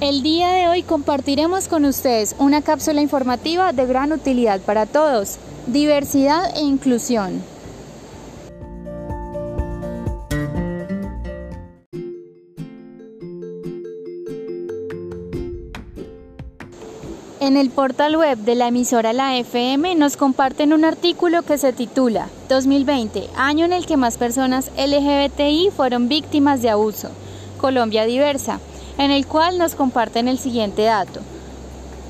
El día de hoy compartiremos con ustedes una cápsula informativa de gran utilidad para todos, diversidad e inclusión. En el portal web de la emisora La FM nos comparten un artículo que se titula 2020, año en el que más personas LGBTI fueron víctimas de abuso. Colombia diversa en el cual nos comparten el siguiente dato.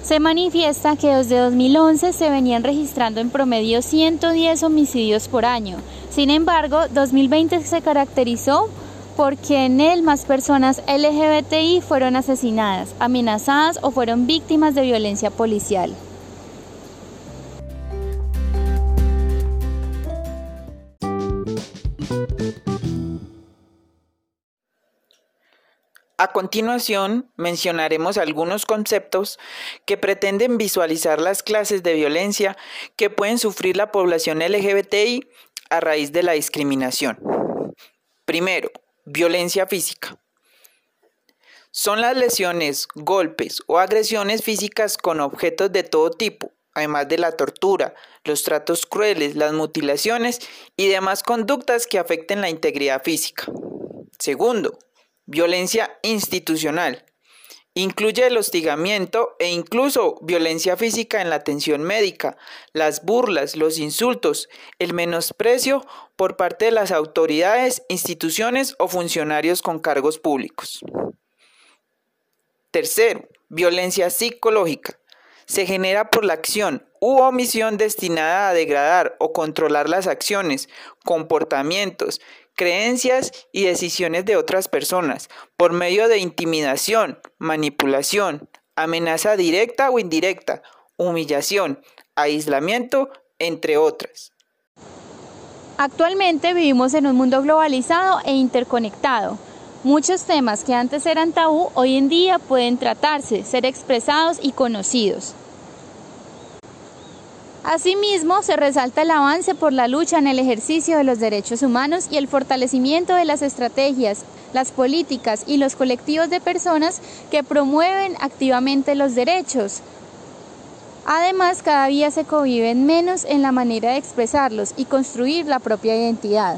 Se manifiesta que desde 2011 se venían registrando en promedio 110 homicidios por año. Sin embargo, 2020 se caracterizó porque en él más personas LGBTI fueron asesinadas, amenazadas o fueron víctimas de violencia policial. A continuación, mencionaremos algunos conceptos que pretenden visualizar las clases de violencia que pueden sufrir la población LGBTI a raíz de la discriminación. Primero, violencia física. Son las lesiones, golpes o agresiones físicas con objetos de todo tipo, además de la tortura, los tratos crueles, las mutilaciones y demás conductas que afecten la integridad física. Segundo, Violencia institucional. Incluye el hostigamiento e incluso violencia física en la atención médica, las burlas, los insultos, el menosprecio por parte de las autoridades, instituciones o funcionarios con cargos públicos. Tercero, violencia psicológica. Se genera por la acción u omisión destinada a degradar o controlar las acciones, comportamientos, creencias y decisiones de otras personas por medio de intimidación, manipulación, amenaza directa o indirecta, humillación, aislamiento, entre otras. Actualmente vivimos en un mundo globalizado e interconectado. Muchos temas que antes eran tabú hoy en día pueden tratarse, ser expresados y conocidos. Asimismo, se resalta el avance por la lucha en el ejercicio de los derechos humanos y el fortalecimiento de las estrategias, las políticas y los colectivos de personas que promueven activamente los derechos. Además, cada día se conviven menos en la manera de expresarlos y construir la propia identidad.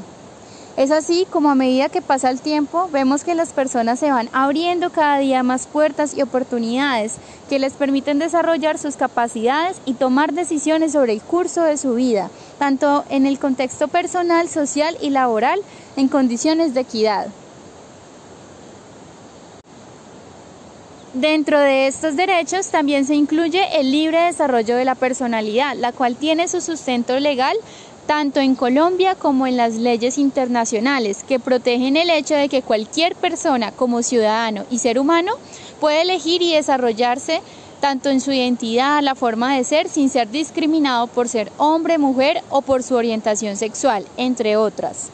Es así como a medida que pasa el tiempo vemos que las personas se van abriendo cada día más puertas y oportunidades que les permiten desarrollar sus capacidades y tomar decisiones sobre el curso de su vida, tanto en el contexto personal, social y laboral, en condiciones de equidad. Dentro de estos derechos también se incluye el libre desarrollo de la personalidad, la cual tiene su sustento legal tanto en Colombia como en las leyes internacionales que protegen el hecho de que cualquier persona como ciudadano y ser humano puede elegir y desarrollarse tanto en su identidad, la forma de ser, sin ser discriminado por ser hombre, mujer o por su orientación sexual, entre otras.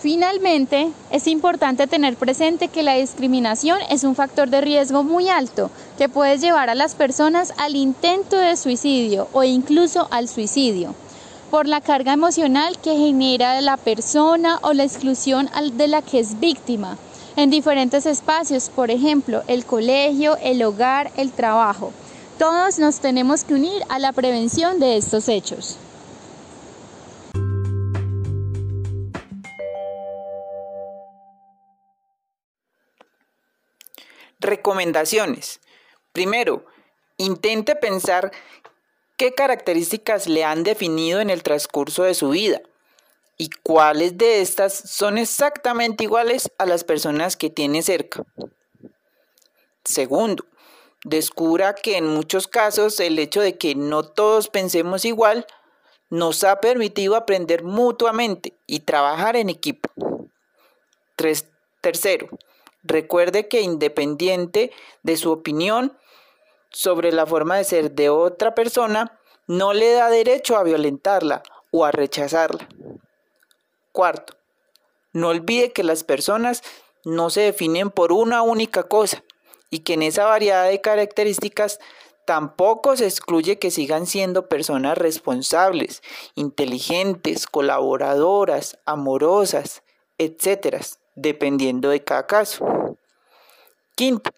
Finalmente, es importante tener presente que la discriminación es un factor de riesgo muy alto que puede llevar a las personas al intento de suicidio o incluso al suicidio por la carga emocional que genera la persona o la exclusión de la que es víctima en diferentes espacios, por ejemplo, el colegio, el hogar, el trabajo. Todos nos tenemos que unir a la prevención de estos hechos. Recomendaciones. Primero, intente pensar qué características le han definido en el transcurso de su vida y cuáles de estas son exactamente iguales a las personas que tiene cerca. Segundo, descubra que en muchos casos el hecho de que no todos pensemos igual nos ha permitido aprender mutuamente y trabajar en equipo. tercero, Recuerde que independiente de su opinión sobre la forma de ser de otra persona, no le da derecho a violentarla o a rechazarla. Cuarto, no olvide que las personas no se definen por una única cosa y que en esa variedad de características tampoco se excluye que sigan siendo personas responsables, inteligentes, colaboradoras, amorosas, etc., dependiendo de cada caso. Quinto,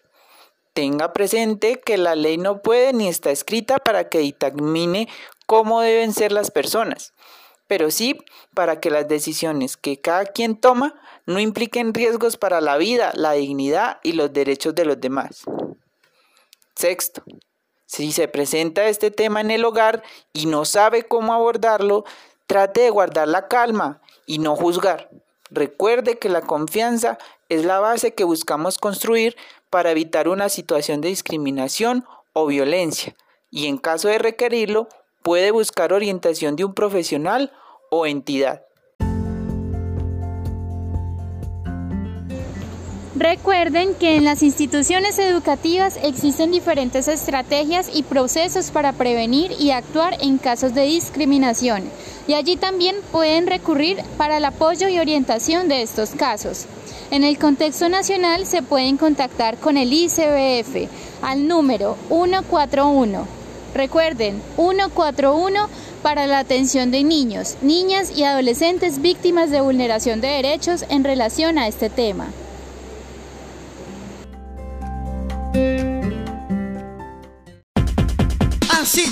tenga presente que la ley no puede ni está escrita para que determine cómo deben ser las personas, pero sí para que las decisiones que cada quien toma no impliquen riesgos para la vida, la dignidad y los derechos de los demás. Sexto, si se presenta este tema en el hogar y no sabe cómo abordarlo, trate de guardar la calma y no juzgar. Recuerde que la confianza es la base que buscamos construir para evitar una situación de discriminación o violencia y en caso de requerirlo puede buscar orientación de un profesional o entidad. Recuerden que en las instituciones educativas existen diferentes estrategias y procesos para prevenir y actuar en casos de discriminación y allí también pueden recurrir para el apoyo y orientación de estos casos. En el contexto nacional se pueden contactar con el ICBF al número 141. Recuerden, 141 para la atención de niños, niñas y adolescentes víctimas de vulneración de derechos en relación a este tema.